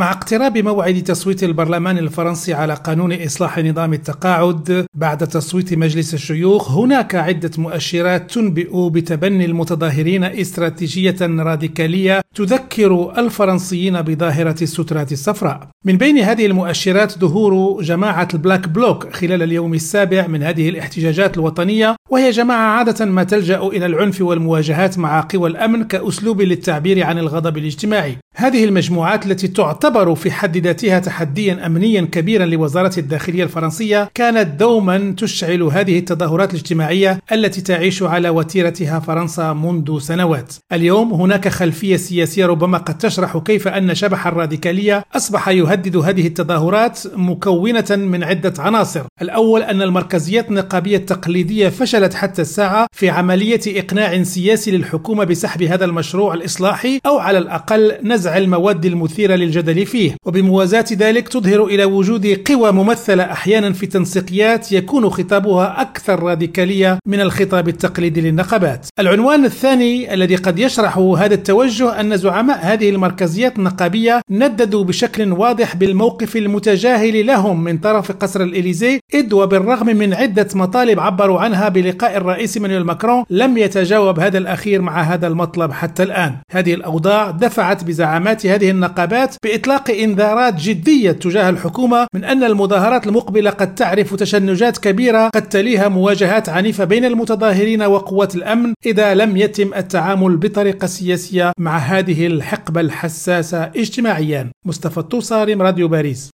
مع اقتراب موعد تصويت البرلمان الفرنسي على قانون إصلاح نظام التقاعد بعد تصويت مجلس الشيوخ هناك عدة مؤشرات تنبئ بتبني المتظاهرين استراتيجية راديكالية تذكر الفرنسيين بظاهرة السترات الصفراء. من بين هذه المؤشرات ظهور جماعة البلاك بلوك خلال اليوم السابع من هذه الاحتجاجات الوطنية وهي جماعة عادة ما تلجأ إلى العنف والمواجهات مع قوى الأمن كأسلوب للتعبير عن الغضب الاجتماعي هذه المجموعات التي تعتبر في حد ذاتها تحديا امنيا كبيرا لوزارة الداخلية الفرنسية كانت دوما تشعل هذه التظاهرات الاجتماعية التي تعيش على وتيرتها فرنسا منذ سنوات. اليوم هناك خلفية سياسية ربما قد تشرح كيف أن شبح الراديكالية أصبح يهدد هذه التظاهرات مكونة من عدة عناصر. الأول أن المركزيات النقابية التقليدية فشلت حتى الساعة في عملية إقناع سياسي للحكومة بسحب هذا المشروع الإصلاحي أو على الأقل نزع المواد المثيرة للجدل فيه. وبموازاة ذلك تظهر إلى وجود قوى ممثلة أحيانا في تنسيقيات يكون خطابها أكثر راديكالية من الخطاب التقليدي للنقابات. العنوان الثاني الذي قد يشرح هذا التوجه أن زعماء هذه المركزيات النقابية نددوا بشكل واضح بالموقف المتجاهل لهم من طرف قصر الإليزي إذ وبالرغم من عدة مطالب عبروا عنها بلقاء الرئيس مانويل ماكرون لم يتجاوب هذا الأخير مع هذا المطلب حتى الآن. هذه الأوضاع دفعت بزعامات هذه النقابات بإطلاق إنذارات جدية تجاه الحكومة من أن المظاهرات المقبلة قد تعرف تشنجات كبيرة قد تليها مواجهات عنيفة بين المتظاهرين وقوات الأمن إذا لم يتم التعامل بطريقة سياسية مع هذه الحقبة الحساسة اجتماعيا. مصطفى الطوصاري راديو باريس.